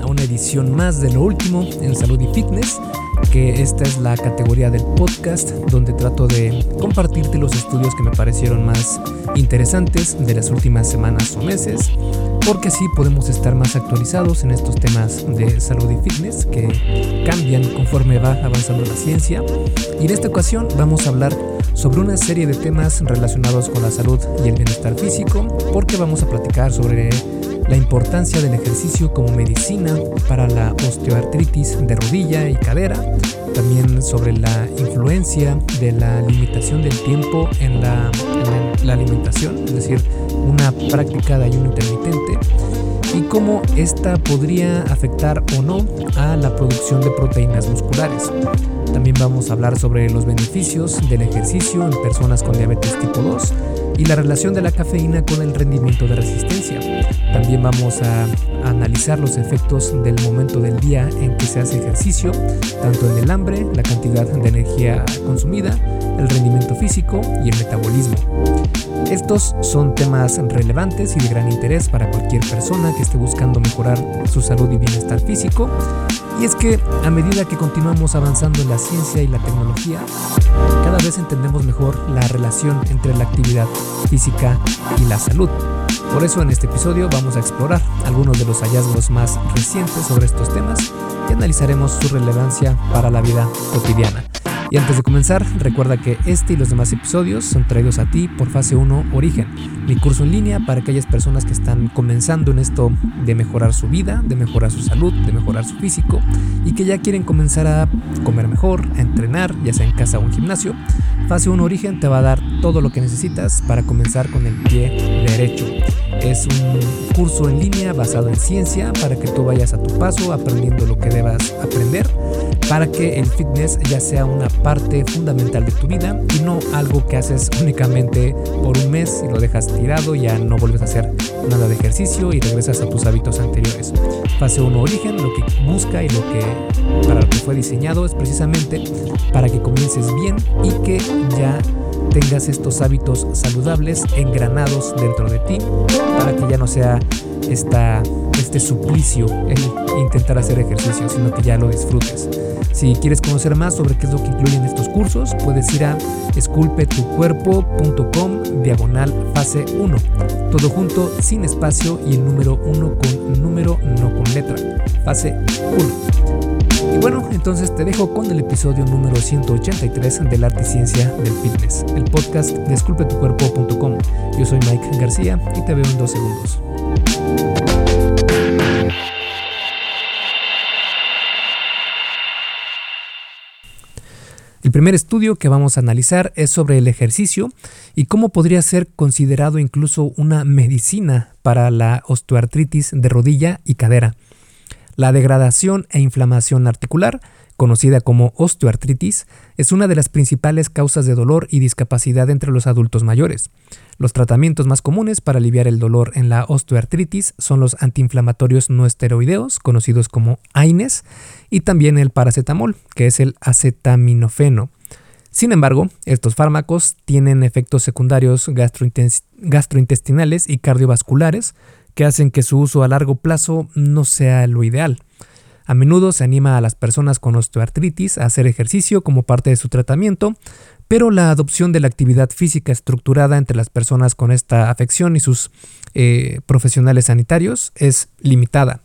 a una edición más de lo último en salud y fitness, que esta es la categoría del podcast donde trato de compartirte los estudios que me parecieron más interesantes de las últimas semanas o meses, porque así podemos estar más actualizados en estos temas de salud y fitness que cambian conforme va avanzando la ciencia. Y en esta ocasión vamos a hablar sobre una serie de temas relacionados con la salud y el bienestar físico, porque vamos a platicar sobre la importancia del ejercicio como medicina para la osteoartritis de rodilla y cadera, también sobre la influencia de la limitación del tiempo en la, alimentación, es decir, una práctica de ayuno intermitente, y cómo esta podría afectar o no a la producción de proteínas musculares. También vamos a hablar sobre los beneficios del ejercicio en personas con diabetes tipo 2 y la relación de la cafeína con el rendimiento de resistencia. También vamos a analizar los efectos del momento del día en que se hace ejercicio, tanto en el hambre, la cantidad de energía consumida, el rendimiento físico y el metabolismo. Estos son temas relevantes y de gran interés para cualquier persona que esté buscando mejorar su salud y bienestar físico. Y es que a medida que continuamos avanzando en la ciencia y la tecnología, cada vez entendemos mejor la relación entre la actividad física y la salud. Por eso en este episodio vamos a explorar algunos de los hallazgos más recientes sobre estos temas y analizaremos su relevancia para la vida cotidiana. Y antes de comenzar, recuerda que este y los demás episodios son traídos a ti por Fase 1 Origen, mi curso en línea para aquellas personas que están comenzando en esto de mejorar su vida, de mejorar su salud, de mejorar su físico y que ya quieren comenzar a comer mejor, a entrenar, ya sea en casa o en gimnasio. Fase 1 Origen te va a dar todo lo que necesitas para comenzar con el pie derecho. Es un curso en línea basado en ciencia para que tú vayas a tu paso aprendiendo lo que debas aprender para que el fitness ya sea una parte fundamental de tu vida y no algo que haces únicamente por un mes y lo dejas tirado, ya no vuelves a hacer nada de ejercicio y regresas a tus hábitos anteriores. Fase 1 Origen lo que busca y lo que para lo que fue diseñado es precisamente para que comiences bien y que ya tengas estos hábitos saludables engranados dentro de ti para que ya no sea esta, este suplicio el intentar hacer ejercicio, sino que ya lo disfrutes. Si quieres conocer más sobre qué es lo que incluyen estos cursos, puedes ir a esculpetucuerpo.com diagonal fase 1. Todo junto, sin espacio y el número 1 con número, no con letra. Fase 1. Y bueno, entonces te dejo con el episodio número 183 del Arte y Ciencia del Fitness, el podcast de esculpetucuerpo.com. Yo soy Mike García y te veo en dos segundos. El primer estudio que vamos a analizar es sobre el ejercicio y cómo podría ser considerado incluso una medicina para la osteoartritis de rodilla y cadera. La degradación e inflamación articular conocida como osteoartritis, es una de las principales causas de dolor y discapacidad entre los adultos mayores. Los tratamientos más comunes para aliviar el dolor en la osteoartritis son los antiinflamatorios no esteroideos, conocidos como AINES, y también el paracetamol, que es el acetaminofeno. Sin embargo, estos fármacos tienen efectos secundarios gastrointestinales y cardiovasculares que hacen que su uso a largo plazo no sea lo ideal. A menudo se anima a las personas con osteoartritis a hacer ejercicio como parte de su tratamiento, pero la adopción de la actividad física estructurada entre las personas con esta afección y sus eh, profesionales sanitarios es limitada.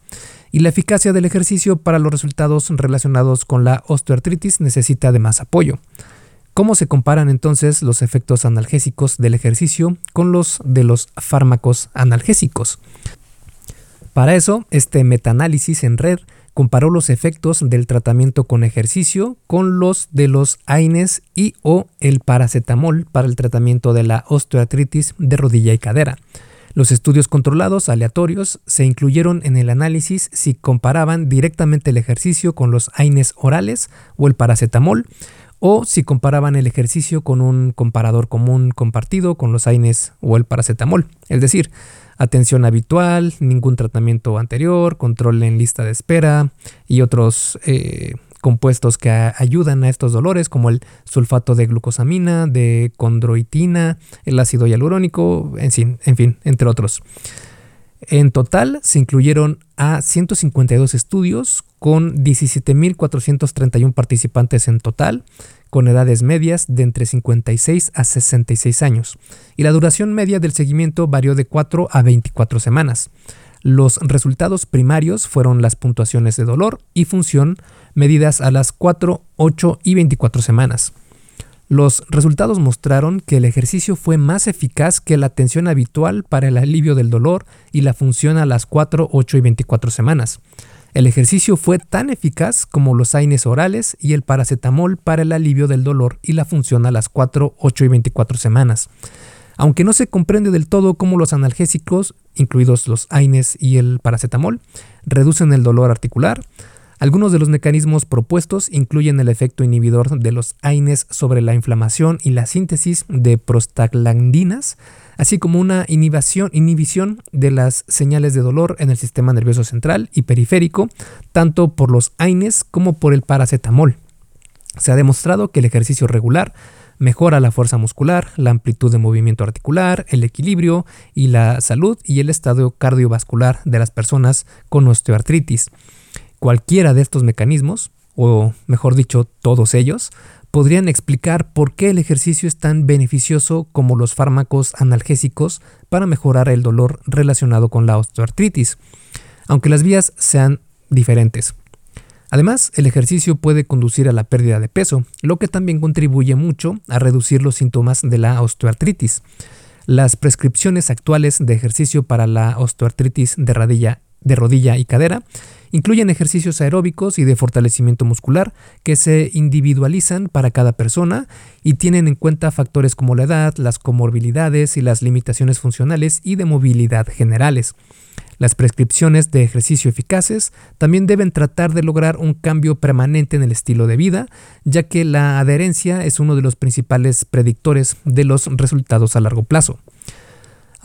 Y la eficacia del ejercicio para los resultados relacionados con la osteoartritis necesita de más apoyo. ¿Cómo se comparan entonces los efectos analgésicos del ejercicio con los de los fármacos analgésicos? Para eso, este metaanálisis en red comparó los efectos del tratamiento con ejercicio con los de los AINES y o el paracetamol para el tratamiento de la osteoartritis de rodilla y cadera. Los estudios controlados aleatorios se incluyeron en el análisis si comparaban directamente el ejercicio con los AINES orales o el paracetamol o si comparaban el ejercicio con un comparador común compartido con los AINES o el paracetamol. Es decir, atención habitual, ningún tratamiento anterior, control en lista de espera y otros eh, compuestos que ayudan a estos dolores como el sulfato de glucosamina, de condroitina, el ácido hialurónico, en fin, en fin entre otros. En total se incluyeron a 152 estudios con 17.431 participantes en total, con edades medias de entre 56 a 66 años, y la duración media del seguimiento varió de 4 a 24 semanas. Los resultados primarios fueron las puntuaciones de dolor y función medidas a las 4, 8 y 24 semanas. Los resultados mostraron que el ejercicio fue más eficaz que la atención habitual para el alivio del dolor y la función a las 4, 8 y 24 semanas. El ejercicio fue tan eficaz como los AINES orales y el paracetamol para el alivio del dolor y la función a las 4, 8 y 24 semanas. Aunque no se comprende del todo cómo los analgésicos, incluidos los AINES y el paracetamol, reducen el dolor articular, algunos de los mecanismos propuestos incluyen el efecto inhibidor de los AINES sobre la inflamación y la síntesis de prostaglandinas, así como una inhibición, de las señales de dolor en el sistema nervioso central y periférico, tanto por los AINES como por el paracetamol. Se ha demostrado que el ejercicio regular mejora la fuerza muscular, la amplitud de movimiento articular, el equilibrio y la salud y el estado cardiovascular de las personas con osteoartritis. Cualquiera de estos mecanismos, o mejor dicho, todos ellos, podrían explicar por qué el ejercicio es tan beneficioso como los fármacos analgésicos para mejorar el dolor relacionado con la osteoartritis, aunque las vías sean diferentes. Además, el ejercicio puede conducir a la pérdida de peso, lo que también contribuye mucho a reducir los síntomas de la osteoartritis. Las prescripciones actuales de ejercicio para la osteoartritis de rodilla, de rodilla y cadera Incluyen ejercicios aeróbicos y de fortalecimiento muscular que se individualizan para cada persona y tienen en cuenta factores como la edad, las comorbilidades y las limitaciones funcionales y de movilidad generales. Las prescripciones de ejercicio eficaces también deben tratar de lograr un cambio permanente en el estilo de vida, ya que la adherencia es uno de los principales predictores de los resultados a largo plazo.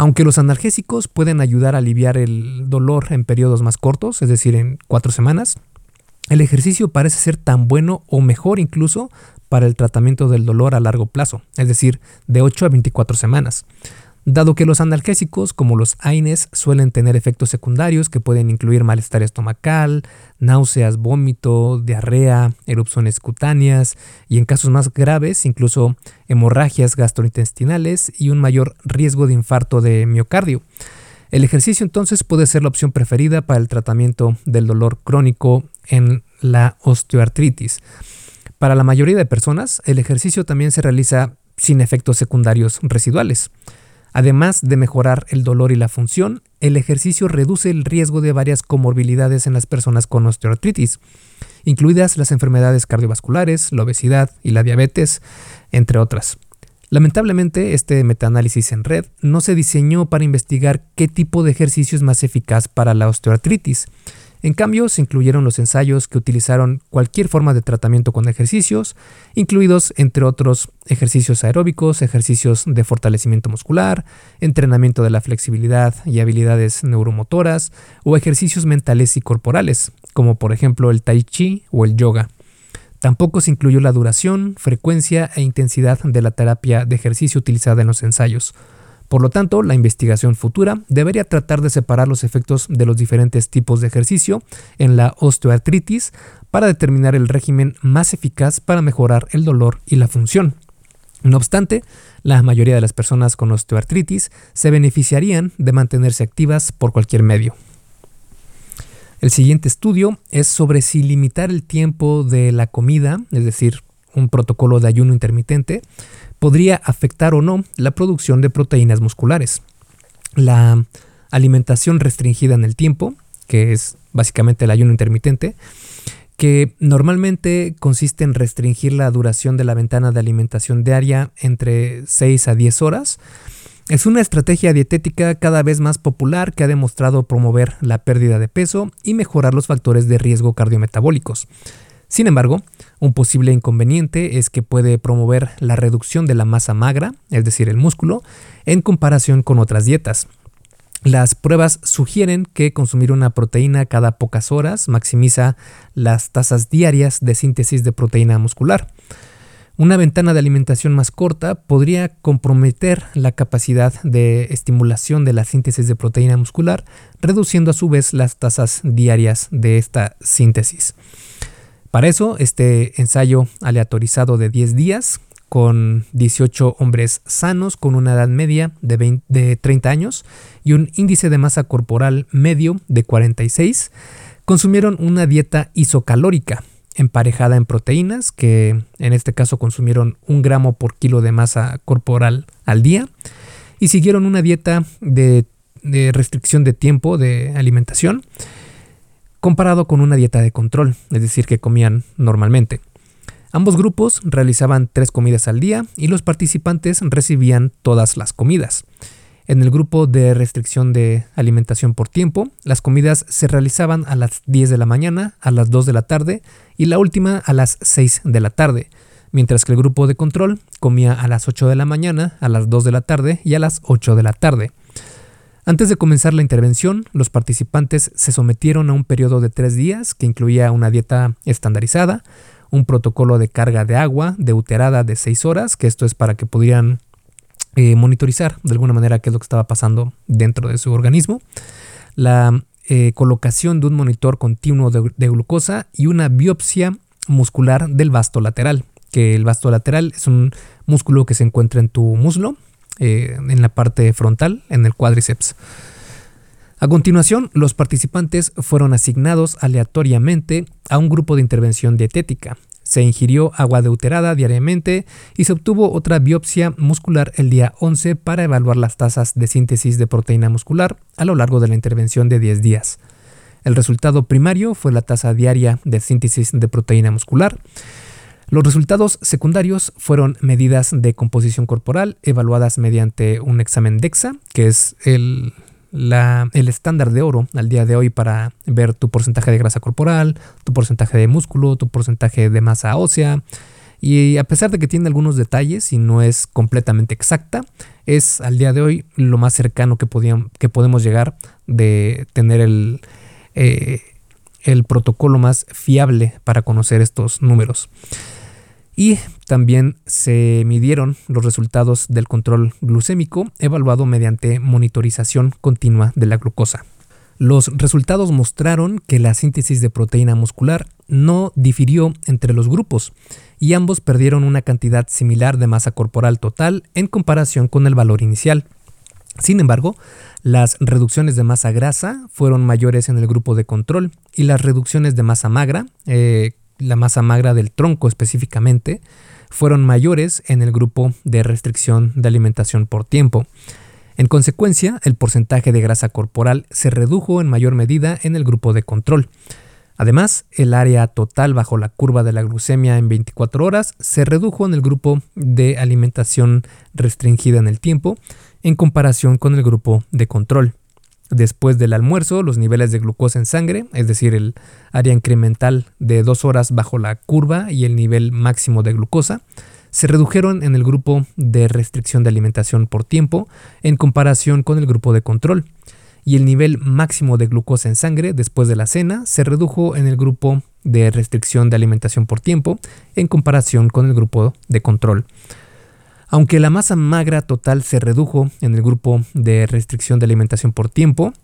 Aunque los analgésicos pueden ayudar a aliviar el dolor en periodos más cortos, es decir, en cuatro semanas, el ejercicio parece ser tan bueno o mejor incluso para el tratamiento del dolor a largo plazo, es decir, de 8 a 24 semanas. Dado que los analgésicos, como los AINES, suelen tener efectos secundarios que pueden incluir malestar estomacal, náuseas, vómito, diarrea, erupciones cutáneas y en casos más graves incluso hemorragias gastrointestinales y un mayor riesgo de infarto de miocardio. El ejercicio entonces puede ser la opción preferida para el tratamiento del dolor crónico en la osteoartritis. Para la mayoría de personas, el ejercicio también se realiza sin efectos secundarios residuales. Además de mejorar el dolor y la función, el ejercicio reduce el riesgo de varias comorbilidades en las personas con osteoartritis, incluidas las enfermedades cardiovasculares, la obesidad y la diabetes, entre otras. Lamentablemente, este metaanálisis en red no se diseñó para investigar qué tipo de ejercicio es más eficaz para la osteoartritis, en cambio, se incluyeron los ensayos que utilizaron cualquier forma de tratamiento con ejercicios, incluidos entre otros ejercicios aeróbicos, ejercicios de fortalecimiento muscular, entrenamiento de la flexibilidad y habilidades neuromotoras, o ejercicios mentales y corporales, como por ejemplo el tai chi o el yoga. Tampoco se incluyó la duración, frecuencia e intensidad de la terapia de ejercicio utilizada en los ensayos. Por lo tanto, la investigación futura debería tratar de separar los efectos de los diferentes tipos de ejercicio en la osteoartritis para determinar el régimen más eficaz para mejorar el dolor y la función. No obstante, la mayoría de las personas con osteoartritis se beneficiarían de mantenerse activas por cualquier medio. El siguiente estudio es sobre si limitar el tiempo de la comida, es decir, un protocolo de ayuno intermitente, podría afectar o no la producción de proteínas musculares. La alimentación restringida en el tiempo, que es básicamente el ayuno intermitente, que normalmente consiste en restringir la duración de la ventana de alimentación diaria entre 6 a 10 horas, es una estrategia dietética cada vez más popular que ha demostrado promover la pérdida de peso y mejorar los factores de riesgo cardiometabólicos. Sin embargo, un posible inconveniente es que puede promover la reducción de la masa magra, es decir, el músculo, en comparación con otras dietas. Las pruebas sugieren que consumir una proteína cada pocas horas maximiza las tasas diarias de síntesis de proteína muscular. Una ventana de alimentación más corta podría comprometer la capacidad de estimulación de la síntesis de proteína muscular, reduciendo a su vez las tasas diarias de esta síntesis. Para eso, este ensayo aleatorizado de 10 días con 18 hombres sanos con una edad media de, de 30 años y un índice de masa corporal medio de 46, consumieron una dieta isocalórica emparejada en proteínas, que en este caso consumieron un gramo por kilo de masa corporal al día, y siguieron una dieta de restricción de tiempo de alimentación, comparado con una dieta de control, es decir, que comían normalmente. Ambos grupos realizaban tres comidas al día y los participantes recibían todas las comidas. En el grupo de restricción de alimentación por tiempo, las comidas se realizaban a las 10 de la mañana, a las 2 de la tarde y la última a las 6 de la tarde, mientras que el grupo de control comía a las 8 de la mañana, a las 2 de la tarde y a las 8 de la tarde. Antes de comenzar la intervención, los participantes se sometieron a un periodo de tres días que incluía una dieta estandarizada, un protocolo de carga de agua deuterada de 6 horas, que esto es para que pudieran eh, monitorizar de alguna manera qué es lo que estaba pasando dentro de su organismo, la eh, colocación de un monitor continuo de, glucosa y una biopsia muscular del vasto lateral, que el vasto lateral es un músculo que se encuentra en tu muslo, eh, en la parte frontal, en el cuádriceps. A continuación, los participantes fueron asignados aleatoriamente a un grupo de intervención dietética. Se ingirió agua deuterada diariamente y se obtuvo otra biopsia muscular el día 11 para evaluar las tasas de síntesis de proteína muscular a lo largo de la intervención de 10 días. El resultado primario fue la tasa diaria de síntesis de proteína muscular. Los resultados secundarios fueron medidas de composición corporal evaluadas mediante un examen DEXA, que es el, el estándar de oro al día de hoy para ver tu porcentaje de grasa corporal, tu porcentaje de músculo, tu porcentaje de masa ósea. Y a pesar de que tiene algunos detalles y no es completamente exacta, es al día de hoy lo más cercano que, que podemos llegar de tener el, eh, el protocolo más fiable para conocer estos números. Y también se midieron los resultados del control glucémico evaluado mediante monitorización continua de la glucosa. Los resultados mostraron que la síntesis de proteína muscular no difirió entre los grupos y ambos perdieron una cantidad similar de masa corporal total en comparación con el valor inicial. Sin embargo, las reducciones de masa grasa fueron mayores en el grupo de control y las reducciones de masa magra, eh, la masa magra del tronco específicamente, fueron mayores en el grupo de restricción de alimentación por tiempo. En consecuencia, el porcentaje de grasa corporal se redujo en mayor medida en el grupo de control. Además, el área total bajo la curva de la glucemia en 24 horas se redujo en el grupo de alimentación restringida en el tiempo en comparación con el grupo de control. Después del almuerzo, los niveles de glucosa en sangre, es decir, el área incremental de dos horas bajo la curva y el nivel máximo de glucosa, se redujeron en el grupo de restricción de alimentación por tiempo en comparación con el grupo de control. Y el nivel máximo de glucosa en sangre después de la cena se redujo en el grupo de restricción de alimentación por tiempo en comparación con el grupo de control. Aunque la masa magra total se redujo en el grupo de restricción de alimentación por tiempo,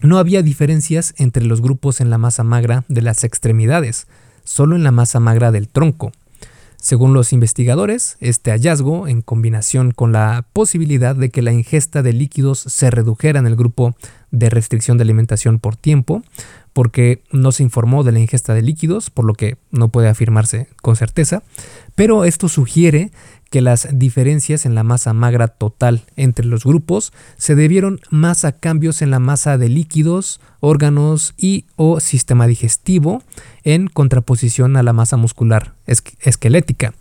no había diferencias entre los grupos en la masa magra de las extremidades, solo en la masa magra del tronco. Según los investigadores, este hallazgo, en combinación con la posibilidad de que la ingesta de líquidos se redujera en el grupo de restricción de alimentación por tiempo, porque no se informó de la ingesta de líquidos, por lo que no puede afirmarse con certeza, pero esto sugiere que las diferencias en la masa magra total entre los grupos se debieron más a cambios en la masa de líquidos, órganos y o sistema digestivo en contraposición a la masa muscular esquelética.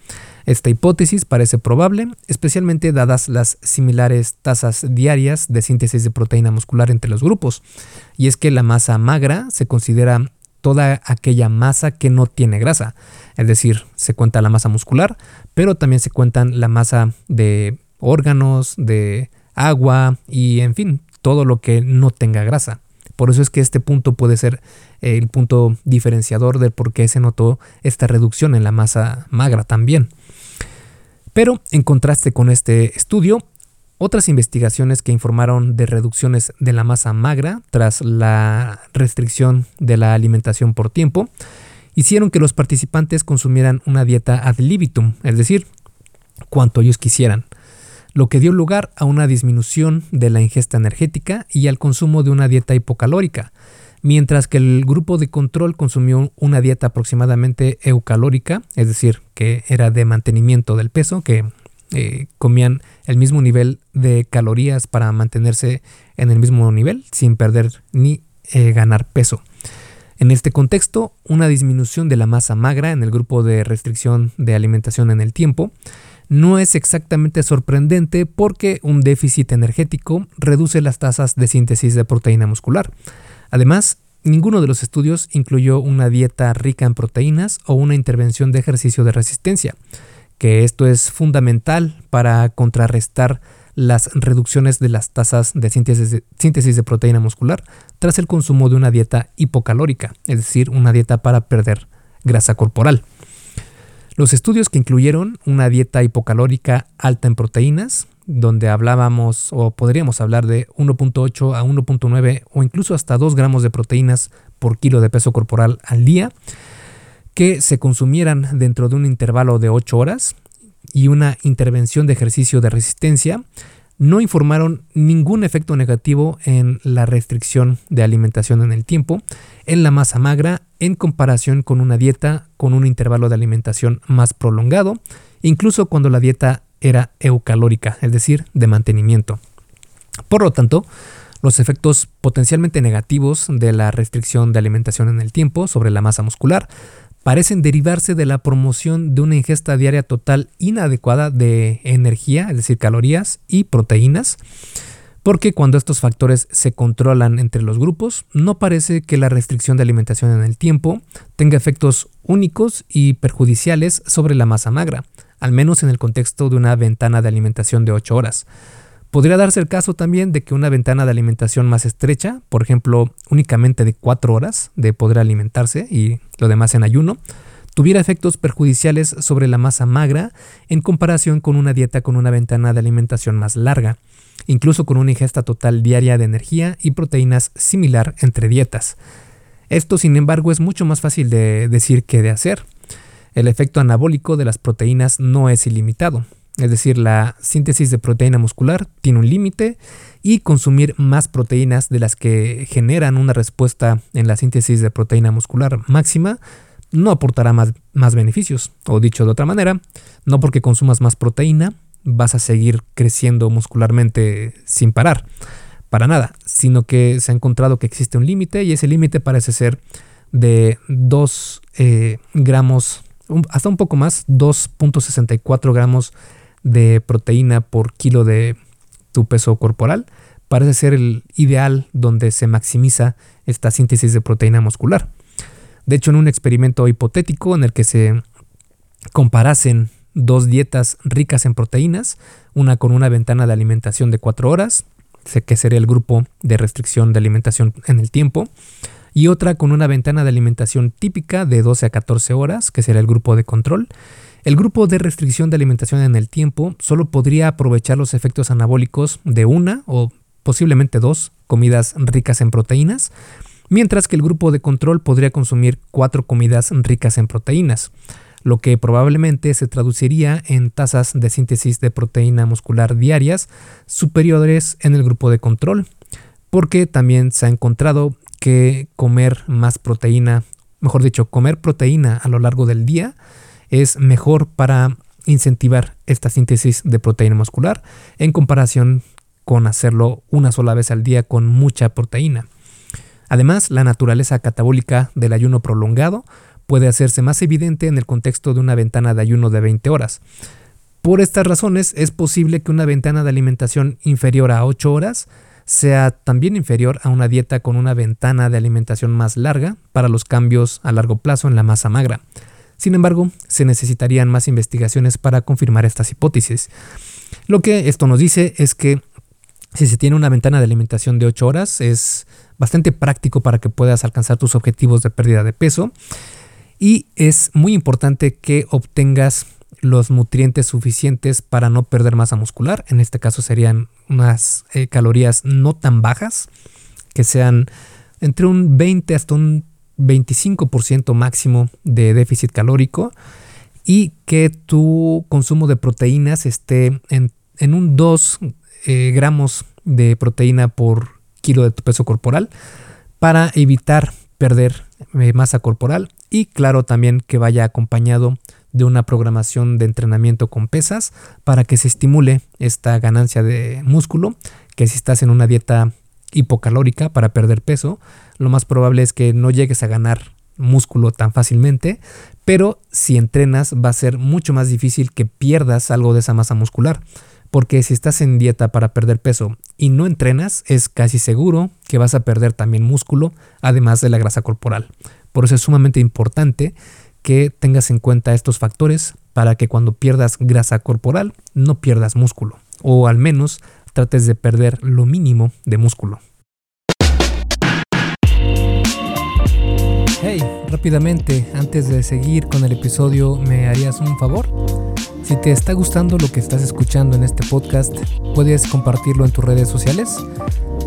Esta hipótesis parece probable, especialmente dadas las similares tasas diarias de síntesis de proteína muscular entre los grupos, y es que la masa magra se considera toda aquella masa que no tiene grasa. Es decir, se cuenta la masa muscular, pero también se cuentan la masa de órganos, de agua y en fin, todo lo que no tenga grasa. Por eso es que este punto puede ser el punto diferenciador de por qué se notó esta reducción en la masa magra también. Pero en contraste con este estudio, otras investigaciones que informaron de reducciones de la masa magra tras la restricción de la alimentación por tiempo hicieron que los participantes consumieran una dieta ad libitum, es decir, cuanto ellos quisieran, lo que dio lugar a una disminución de la ingesta energética y al consumo de una dieta hipocalórica, mientras que el grupo de control consumió una dieta aproximadamente eucalórica, es decir, que era de mantenimiento del peso, que eh, comían el mismo nivel de calorías para mantenerse en el mismo nivel sin perder ni eh, ganar peso. En este contexto, una disminución de la masa magra en el grupo de restricción de alimentación en el tiempo no es exactamente sorprendente porque un déficit energético reduce las tasas de síntesis de proteína muscular. Además, ninguno de los estudios incluyó una dieta rica en proteínas o una intervención de ejercicio de resistencia que esto es fundamental para contrarrestar las reducciones de las tasas de síntesis, de proteína muscular tras el consumo de una dieta hipocalórica, es decir, una dieta para perder grasa corporal. Los estudios que incluyeron una dieta hipocalórica alta en proteínas, donde hablábamos o podríamos hablar de 1.8 a 1.9 o incluso hasta 2 gramos de proteínas por kilo de peso corporal al día, que se consumieran dentro de un intervalo de 8 horas y una intervención de ejercicio de resistencia, no informaron ningún efecto negativo en la restricción de alimentación en el tiempo, en la masa magra, en comparación con una dieta con un intervalo de alimentación más prolongado, incluso cuando la dieta era eucalórica, es decir, de mantenimiento. Por lo tanto, los efectos potencialmente negativos de la restricción de alimentación en el tiempo sobre la masa muscular parecen derivarse de la promoción de una ingesta diaria total inadecuada de energía, es decir, calorías y proteínas, porque cuando estos factores se controlan entre los grupos, no parece que la restricción de alimentación en el tiempo tenga efectos únicos y perjudiciales sobre la masa magra, al menos en el contexto de una ventana de alimentación de 8 horas. Podría darse el caso también de que una ventana de alimentación más estrecha, por ejemplo, únicamente de 4 horas de poder alimentarse y lo demás en ayuno, tuviera efectos perjudiciales sobre la masa magra en comparación con una dieta con una ventana de alimentación más larga, incluso con una ingesta total diaria de energía y proteínas similar entre dietas. Esto, sin embargo, es mucho más fácil de decir que de hacer. El efecto anabólico de las proteínas no es ilimitado. Es decir, la síntesis de proteína muscular tiene un límite y consumir más proteínas de las que generan una respuesta en la síntesis de proteína muscular máxima no aportará más, más beneficios. O dicho de otra manera, no porque consumas más proteína vas a seguir creciendo muscularmente sin parar. Para nada, sino que se ha encontrado que existe un límite y ese límite parece ser de 2 eh, gramos, hasta un poco más, 2.64 gramos de proteína por kilo de tu peso corporal parece ser el ideal donde se maximiza esta síntesis de proteína muscular. De hecho, en un experimento hipotético en el que se comparasen dos dietas ricas en proteínas, una con una ventana de alimentación de 4 horas, que sería el grupo de restricción de alimentación en el tiempo, y otra con una ventana de alimentación típica de 12 a 14 horas, que sería el grupo de control, el grupo de restricción de alimentación en el tiempo solo podría aprovechar los efectos anabólicos de una o posiblemente dos comidas ricas en proteínas, mientras que el grupo de control podría consumir cuatro comidas ricas en proteínas, lo que probablemente se traduciría en tasas de síntesis de proteína muscular diarias superiores en el grupo de control, porque también se ha encontrado que comer más proteína, mejor dicho, comer proteína a lo largo del día, es mejor para incentivar esta síntesis de proteína muscular en comparación con hacerlo una sola vez al día con mucha proteína. Además, la naturaleza catabólica del ayuno prolongado puede hacerse más evidente en el contexto de una ventana de ayuno de 20 horas. Por estas razones, es posible que una ventana de alimentación inferior a 8 horas sea también inferior a una dieta con una ventana de alimentación más larga para los cambios a largo plazo en la masa magra. Sin embargo, se necesitarían más investigaciones para confirmar estas hipótesis. Lo que esto nos dice es que si se tiene una ventana de alimentación de 8 horas, es bastante práctico para que puedas alcanzar tus objetivos de pérdida de peso. Y es muy importante que obtengas los nutrientes suficientes para no perder masa muscular. En este caso serían unas eh, calorías no tan bajas, que sean entre un 20 hasta un 25% máximo de déficit calórico y que tu consumo de proteínas esté en, un 2 eh, gramos de proteína por kilo de tu peso corporal para evitar perder eh, masa corporal y claro también que vaya acompañado de una programación de entrenamiento con pesas para que se estimule esta ganancia de músculo, que si estás en una dieta hipocalórica para perder peso, lo más probable es que no llegues a ganar músculo tan fácilmente, pero si entrenas va a ser mucho más difícil que pierdas algo de esa masa muscular, porque si estás en dieta para perder peso y no entrenas, es casi seguro que vas a perder también músculo, además de la grasa corporal. Por eso es sumamente importante que tengas en cuenta estos factores para que cuando pierdas grasa corporal no pierdas músculo, o al menos trates de perder lo mínimo de músculo. Hey, rápidamente, antes de seguir con el episodio, ¿me harías un favor? Si te está gustando lo que estás escuchando en este podcast, puedes compartirlo en tus redes sociales.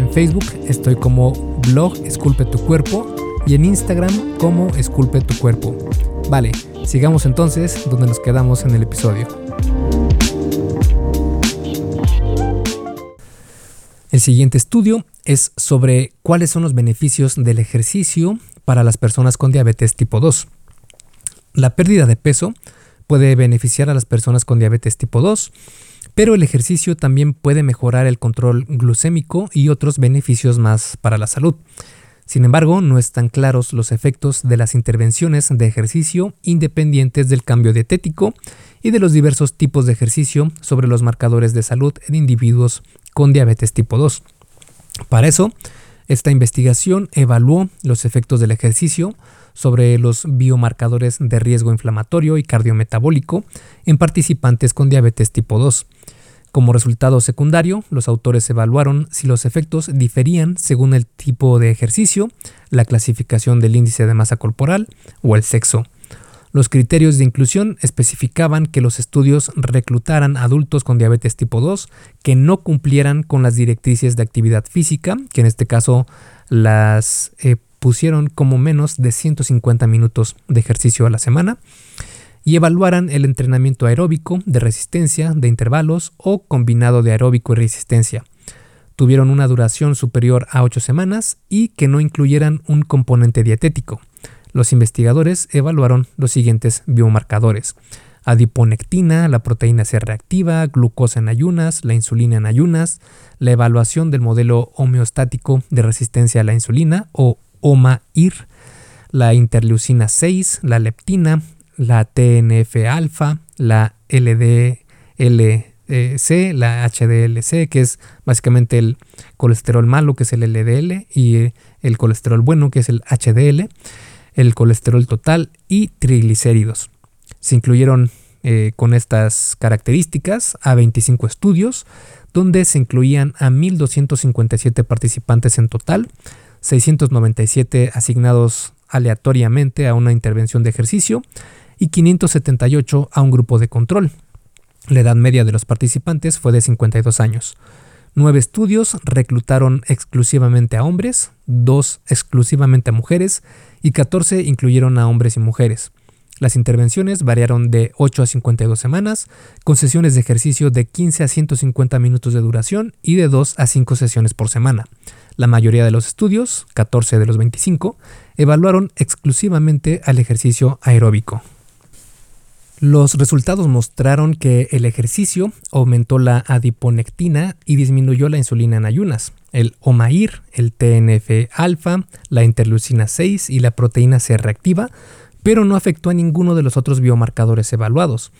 En Facebook estoy como blog Esculpe tu cuerpo y en Instagram como Esculpe tu cuerpo. Vale, sigamos entonces donde nos quedamos en el episodio. El siguiente estudio es sobre cuáles son los beneficios del ejercicio para las personas con diabetes tipo 2. La pérdida de peso puede beneficiar a las personas con diabetes tipo 2, pero el ejercicio también puede mejorar el control glucémico y otros beneficios más para la salud. Sin embargo, no están claros los efectos de las intervenciones de ejercicio independientes del cambio dietético y de los diversos tipos de ejercicio sobre los marcadores de salud en individuos con diabetes tipo 2. Para eso, esta investigación evaluó los efectos del ejercicio sobre los biomarcadores de riesgo inflamatorio y cardiometabólico en participantes con diabetes tipo 2. Como resultado secundario, los autores evaluaron si los efectos diferían según el tipo de ejercicio, la clasificación del índice de masa corporal o el sexo. Los criterios de inclusión especificaban que los estudios reclutaran adultos con diabetes tipo 2 que no cumplieran con las directrices de actividad física, que en este caso las eh, pusieron como menos de 150 minutos de ejercicio a la semana, y evaluaran el entrenamiento aeróbico, de resistencia, de intervalos o combinado de aeróbico y resistencia. Tuvieron una duración superior a 8 semanas y que no incluyeran un componente dietético. Los investigadores evaluaron los siguientes biomarcadores. Adiponectina, la proteína C reactiva, glucosa en ayunas, la insulina en ayunas, la evaluación del modelo homeostático de resistencia a la insulina o OMA-IR, la interleucina 6, la leptina, la TNF-alfa, la LDLC, la HDLC, que es básicamente el colesterol malo, que es el LDL, y el colesterol bueno, que es el HDL el colesterol total y triglicéridos. Se incluyeron eh, con estas características a 25 estudios, donde se incluían a 1.257 participantes en total, 697 asignados aleatoriamente a una intervención de ejercicio y 578 a un grupo de control. La edad media de los participantes fue de 52 años. Nueve estudios reclutaron exclusivamente a hombres, dos exclusivamente a mujeres y 14 incluyeron a hombres y mujeres. Las intervenciones variaron de 8 a 52 semanas, con sesiones de ejercicio de 15 a 150 minutos de duración y de 2 a 5 sesiones por semana. La mayoría de los estudios, 14 de los 25, evaluaron exclusivamente al ejercicio aeróbico. Los resultados mostraron que el ejercicio aumentó la adiponectina y disminuyó la insulina en ayunas, el OMAIR, el TNF-alfa, la interleucina 6 y la proteína C reactiva, pero no afectó a ninguno de los otros biomarcadores evaluados.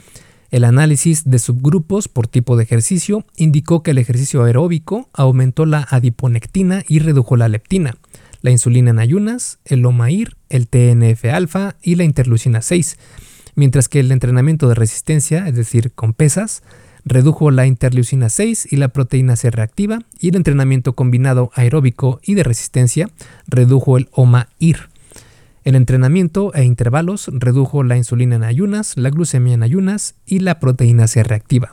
El análisis de subgrupos por tipo de ejercicio indicó que el ejercicio aeróbico aumentó la adiponectina y redujo la leptina, la insulina en ayunas, el OMAIR, el TNF-alfa y la interleucina 6, mientras que el entrenamiento de resistencia, es decir, con pesas, redujo la interleucina 6 y la proteína C reactiva, y el entrenamiento combinado aeróbico y de resistencia redujo el OMA-IR. El entrenamiento e intervalos redujo la insulina en ayunas, la glucemia en ayunas y la proteína C reactiva.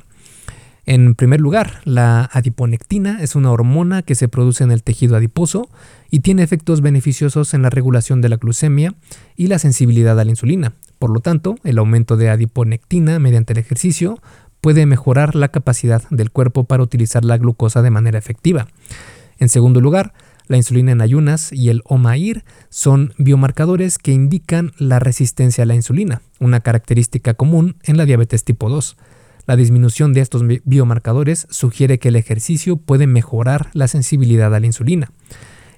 En primer lugar, la adiponectina es una hormona que se produce en el tejido adiposo y tiene efectos beneficiosos en la regulación de la glucemia y la sensibilidad a la insulina. Por lo tanto, el aumento de adiponectina mediante el ejercicio puede mejorar la capacidad del cuerpo para utilizar la glucosa de manera efectiva. En segundo lugar, la insulina en ayunas y el OMAIR son biomarcadores que indican la resistencia a la insulina, una característica común en la diabetes tipo 2. La disminución de estos biomarcadores sugiere que el ejercicio puede mejorar la sensibilidad a la insulina.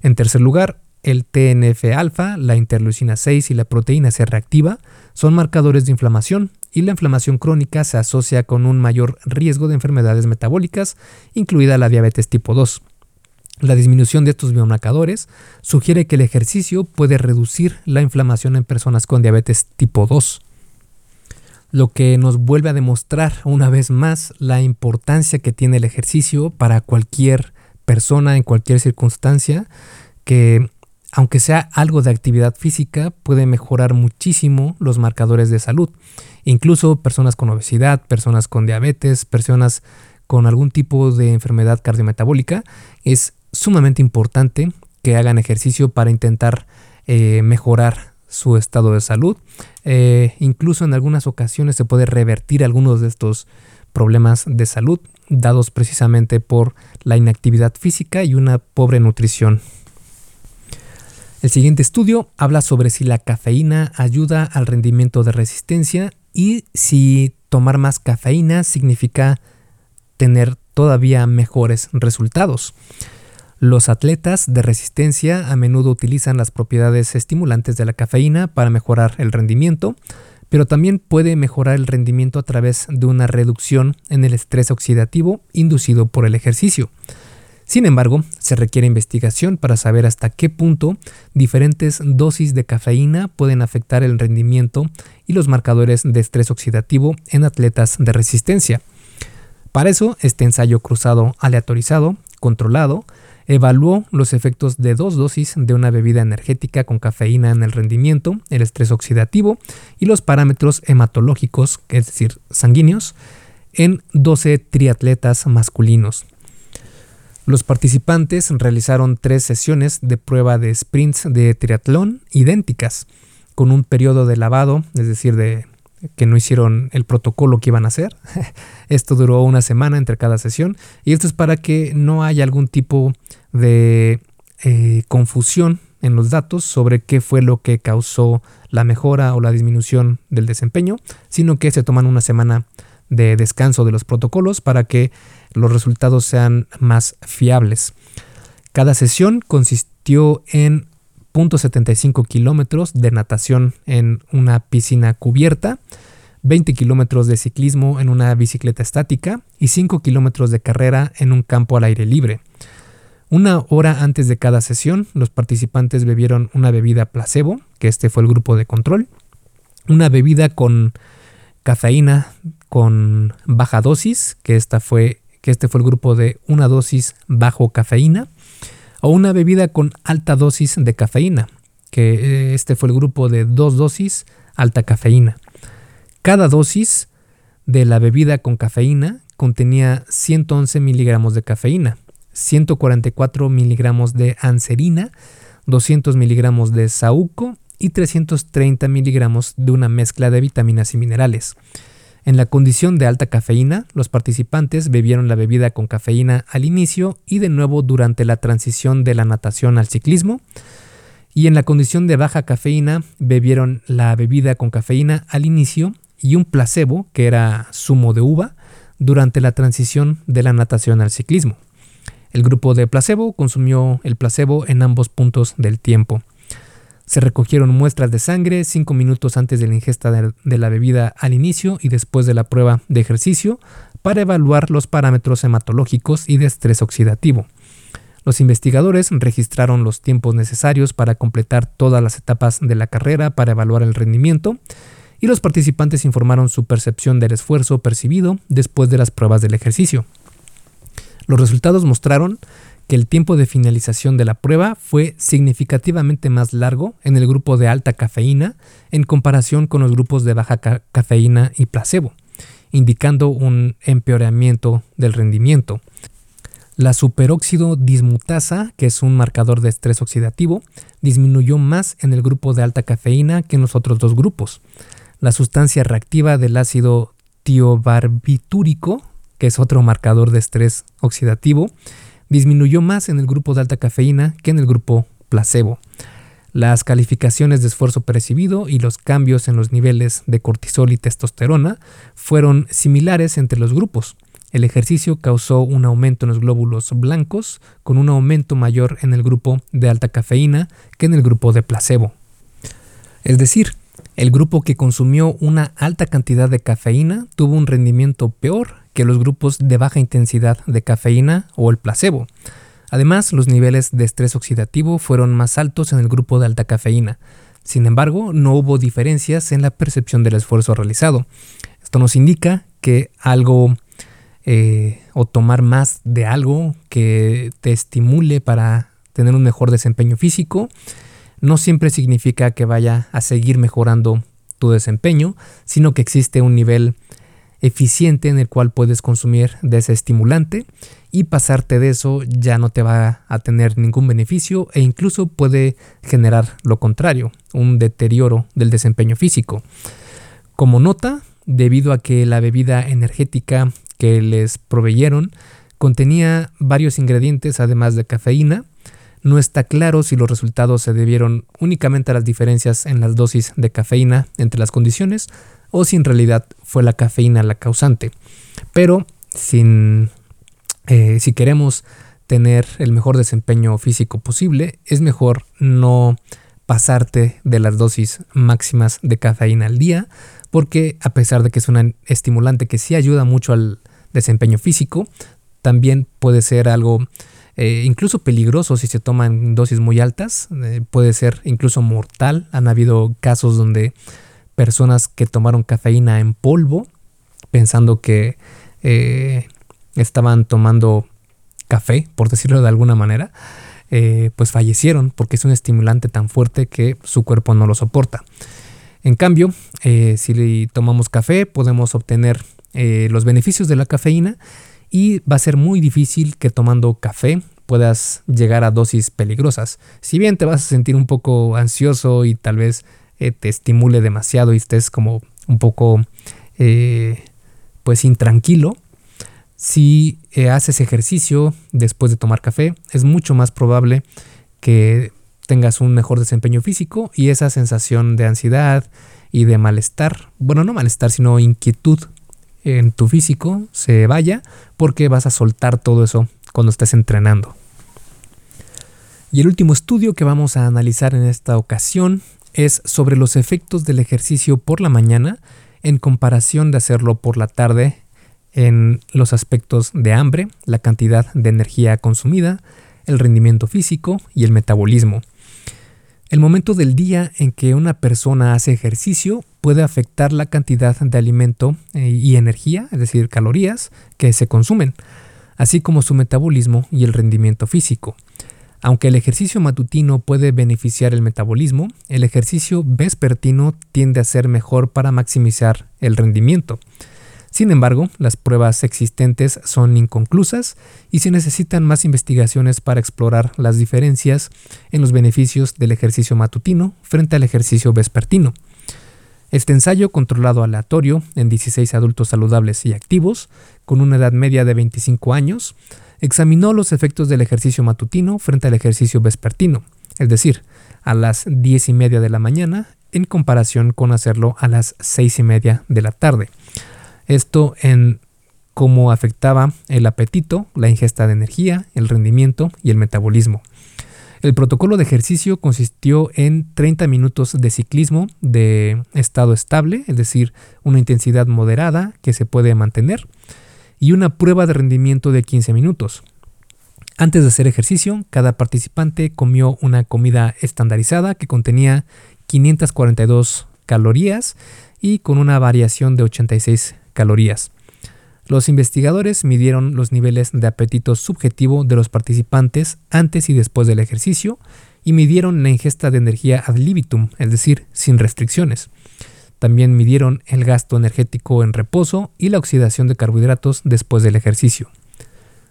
En tercer lugar, el TNF-alfa, la interleucina 6 y la proteína C reactiva son marcadores de inflamación y la inflamación crónica se asocia con un mayor riesgo de enfermedades metabólicas, incluida la diabetes tipo 2. La disminución de estos biomarcadores sugiere que el ejercicio puede reducir la inflamación en personas con diabetes tipo 2, lo que nos vuelve a demostrar una vez más la importancia que tiene el ejercicio para cualquier persona en cualquier circunstancia, que aunque sea algo de actividad física, puede mejorar muchísimo los marcadores de salud. Incluso personas con obesidad, personas con diabetes, personas con algún tipo de enfermedad cardiometabólica, es sumamente importante que hagan ejercicio para intentar eh, mejorar su estado de salud. Eh, incluso en algunas ocasiones se puede revertir algunos de estos problemas de salud dados precisamente por la inactividad física y una pobre nutrición. El siguiente estudio habla sobre si la cafeína ayuda al rendimiento de resistencia y si tomar más cafeína significa tener todavía mejores resultados. Los atletas de resistencia a menudo utilizan las propiedades estimulantes de la cafeína para mejorar el rendimiento, pero también puede mejorar el rendimiento a través de una reducción en el estrés oxidativo inducido por el ejercicio. Sin embargo, se requiere investigación para saber hasta qué punto diferentes dosis de cafeína pueden afectar el rendimiento y los marcadores de estrés oxidativo en atletas de resistencia. Para eso, este ensayo cruzado aleatorizado, controlado, evaluó los efectos de dos dosis de una bebida energética con cafeína en el rendimiento, el estrés oxidativo y los parámetros hematológicos, es decir, sanguíneos, en 12 triatletas masculinos. Los participantes realizaron tres sesiones de prueba de sprints de triatlón idénticas, con un periodo de lavado, es decir, de que no hicieron el protocolo que iban a hacer. esto duró una semana entre cada sesión y esto es para que no haya algún tipo de eh, confusión en los datos sobre qué fue lo que causó la mejora o la disminución del desempeño, sino que se toman una semana de descanso de los protocolos para que los resultados sean más fiables. Cada sesión consistió en 0.75 kilómetros de natación en una piscina cubierta, 20 kilómetros de ciclismo en una bicicleta estática y 5 kilómetros de carrera en un campo al aire libre. Una hora antes de cada sesión, los participantes bebieron una bebida placebo, que este fue el grupo de control, una bebida con cafeína con baja dosis, que, esta fue, que este fue el grupo de una dosis bajo cafeína, o una bebida con alta dosis de cafeína, que eh, este fue el grupo de dos dosis alta cafeína. Cada dosis de la bebida con cafeína contenía 111 miligramos de cafeína, 144 miligramos de anserina, 200 miligramos de saúco y 330 miligramos de una mezcla de vitaminas y minerales. En la condición de alta cafeína, los participantes bebieron la bebida con cafeína al inicio y de nuevo durante la transición de la natación al ciclismo. Y en la condición de baja cafeína, bebieron la bebida con cafeína al inicio y un placebo, que era zumo de uva, durante la transición de la natación al ciclismo. El grupo de placebo consumió el placebo en ambos puntos del tiempo. Se recogieron muestras de sangre 5 minutos antes de la ingesta de la bebida al inicio y después de la prueba de ejercicio para evaluar los parámetros hematológicos y de estrés oxidativo. Los investigadores registraron los tiempos necesarios para completar todas las etapas de la carrera para evaluar el rendimiento y los participantes informaron su percepción del esfuerzo percibido después de las pruebas del ejercicio. Los resultados mostraron que el tiempo de finalización de la prueba fue significativamente más largo en el grupo de alta cafeína en comparación con los grupos de baja cafeína y placebo, indicando un empeoramiento del rendimiento. La superóxido dismutasa, que es un marcador de estrés oxidativo, disminuyó más en el grupo de alta cafeína que en los otros dos grupos. La sustancia reactiva del ácido tiobarbitúrico, que es otro marcador de estrés oxidativo, disminuyó más en el grupo de alta cafeína que en el grupo placebo. Las calificaciones de esfuerzo percibido y los cambios en los niveles de cortisol y testosterona fueron similares entre los grupos. El ejercicio causó un aumento en los glóbulos blancos, con un aumento mayor en el grupo de alta cafeína que en el grupo de placebo. Es decir, el grupo que consumió una alta cantidad de cafeína tuvo un rendimiento peor que los grupos de baja intensidad de cafeína o el placebo. Además, los niveles de estrés oxidativo fueron más altos en el grupo de alta cafeína. Sin embargo, no hubo diferencias en la percepción del esfuerzo realizado. Esto nos indica que algo eh, o tomar más de algo que te estimule para tener un mejor desempeño físico no siempre significa que vaya a seguir mejorando tu desempeño, sino que existe un nivel eficiente en el cual puedes consumir de ese estimulante y pasarte de eso ya no te va a tener ningún beneficio e incluso puede generar lo contrario, un deterioro del desempeño físico. Como nota, debido a que la bebida energética que les proveyeron contenía varios ingredientes además de cafeína, no está claro si los resultados se debieron únicamente a las diferencias en las dosis de cafeína entre las condiciones o si en realidad fue la cafeína la causante. Pero sin, eh, si queremos tener el mejor desempeño físico posible, es mejor no pasarte de las dosis máximas de cafeína al día, porque a pesar de que es un estimulante que sí ayuda mucho al desempeño físico, también puede ser algo eh, incluso peligroso si se toman dosis muy altas, eh, puede ser incluso mortal. Han habido casos donde personas que tomaron cafeína en polvo, pensando que eh, estaban tomando café, por decirlo de alguna manera, eh, pues fallecieron porque es un estimulante tan fuerte que su cuerpo no lo soporta. En cambio, eh, si tomamos café, podemos obtener los beneficios de la cafeína y va a ser muy difícil que tomando café puedas llegar a dosis peligrosas. Si bien te vas a sentir un poco ansioso y tal vez eh, te estimule demasiado y estés como un poco eh, pues intranquilo, si eh, haces ejercicio después de tomar café, es mucho más probable que tengas un mejor desempeño físico y esa sensación de ansiedad y de malestar, bueno, no malestar, sino inquietud en tu físico se vaya porque vas a soltar todo eso cuando estés entrenando. Y el último estudio que vamos a analizar en esta ocasión es sobre los efectos del ejercicio por la mañana en comparación de hacerlo por la tarde en los aspectos de hambre, la cantidad de energía consumida, el rendimiento físico y el metabolismo. El momento del día en que una persona hace ejercicio puede afectar la cantidad de alimento eh, y energía, es decir, calorías, que se consumen, así como su metabolismo y el rendimiento físico. Aunque el ejercicio matutino puede beneficiar el metabolismo, el ejercicio vespertino tiende a ser mejor para maximizar el rendimiento. Sin embargo, las pruebas existentes son inconclusas y se necesitan más investigaciones para explorar las diferencias en los beneficios del ejercicio matutino frente al ejercicio vespertino. Este ensayo controlado aleatorio en 16 adultos saludables y activos, con una edad media de 25 años, examinó los efectos del ejercicio matutino frente al ejercicio vespertino, es decir, a las 10 y media de la mañana en comparación con hacerlo a las 6 y media de la tarde. Esto en cómo afectaba el apetito, la ingesta de energía, el rendimiento y el metabolismo. El protocolo de ejercicio consistió en 30 minutos de ciclismo de estado estable, es decir, una intensidad moderada que se puede mantener, y una prueba de rendimiento de 15 minutos. Antes de hacer ejercicio, cada participante comió una comida estandarizada que contenía 542 calorías y con una variación de 86 calorías. Los investigadores midieron los niveles de apetito subjetivo de los participantes antes y después del ejercicio y midieron la ingesta de energía ad libitum, es decir, sin restricciones. También midieron el gasto energético en reposo y la oxidación de carbohidratos después del ejercicio.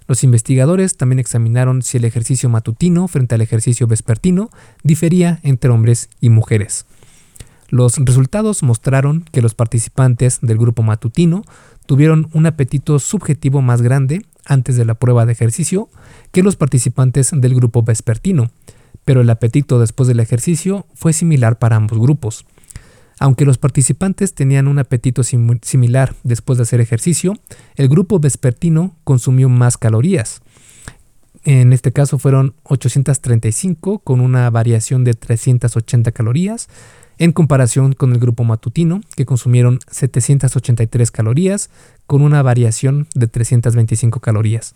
Los investigadores también examinaron si el ejercicio matutino frente al ejercicio vespertino difería entre hombres y mujeres. Los resultados mostraron que los participantes del grupo matutino tuvieron un apetito subjetivo más grande antes de la prueba de ejercicio que los participantes del grupo vespertino, pero el apetito después del ejercicio fue similar para ambos grupos. Aunque los participantes tenían un apetito similar después de hacer ejercicio, el grupo vespertino consumió más calorías. En este caso fueron 835 con una variación de 380 calorías en comparación con el grupo matutino que consumieron 783 calorías con una variación de 325 calorías.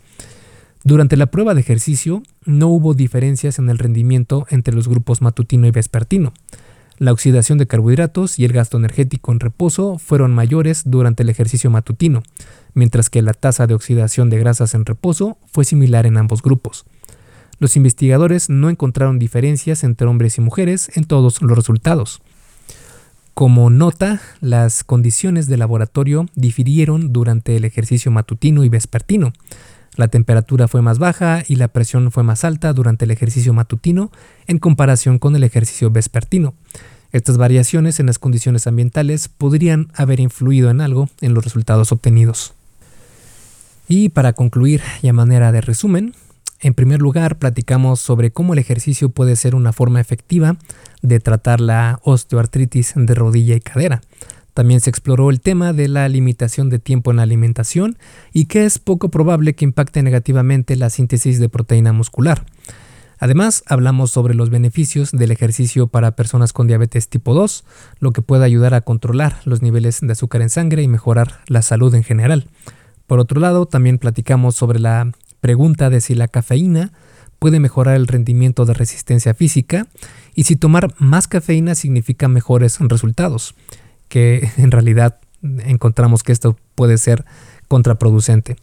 Durante la prueba de ejercicio no hubo diferencias en el rendimiento entre los grupos matutino y vespertino. La oxidación de carbohidratos y el gasto energético en reposo fueron mayores durante el ejercicio matutino, mientras que la tasa de oxidación de grasas en reposo fue similar en ambos grupos. Los investigadores no encontraron diferencias entre hombres y mujeres en todos los resultados. Como nota, las condiciones de laboratorio difirieron durante el ejercicio matutino y vespertino. La temperatura fue más baja y la presión fue más alta durante el ejercicio matutino en comparación con el ejercicio vespertino. Estas variaciones en las condiciones ambientales podrían haber influido en algo en los resultados obtenidos. Y para concluir y a manera de resumen, en primer lugar platicamos sobre cómo el ejercicio puede ser una forma efectiva de tratar la osteoartritis de rodilla y cadera. También se exploró el tema de la limitación de tiempo en la alimentación y que es poco probable que impacte negativamente la síntesis de proteína muscular. Además, hablamos sobre los beneficios del ejercicio para personas con diabetes tipo 2, lo que puede ayudar a controlar los niveles de azúcar en sangre y mejorar la salud en general. Por otro lado, también platicamos sobre la pregunta de si la cafeína puede mejorar el rendimiento de resistencia física y si tomar más cafeína significa mejores resultados, que en realidad encontramos que esto puede ser contraproducente.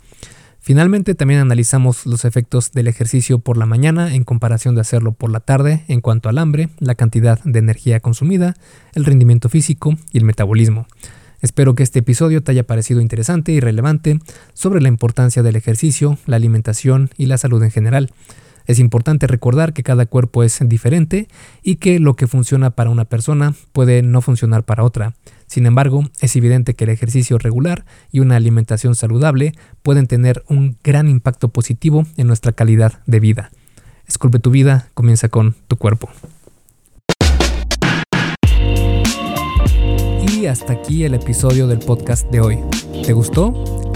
Finalmente también analizamos los efectos del ejercicio por la mañana en comparación de hacerlo por la tarde en cuanto al hambre, la cantidad de energía consumida, el rendimiento físico y el metabolismo. Espero que este episodio te haya parecido interesante y relevante sobre la importancia del ejercicio, la alimentación y la salud en general. Es importante recordar que cada cuerpo es diferente y que lo que funciona para una persona puede no funcionar para otra. Sin embargo, es evidente que el ejercicio regular y una alimentación saludable pueden tener un gran impacto positivo en nuestra calidad de vida. Esculpe tu vida, comienza con tu cuerpo. Y hasta aquí el episodio del podcast de hoy. ¿Te gustó?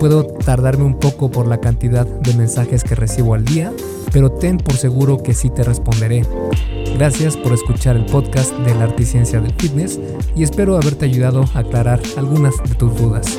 Puedo tardarme un poco por la cantidad de mensajes que recibo al día, pero ten por seguro que sí te responderé. Gracias por escuchar el podcast de la arte y ciencia del fitness y espero haberte ayudado a aclarar algunas de tus dudas.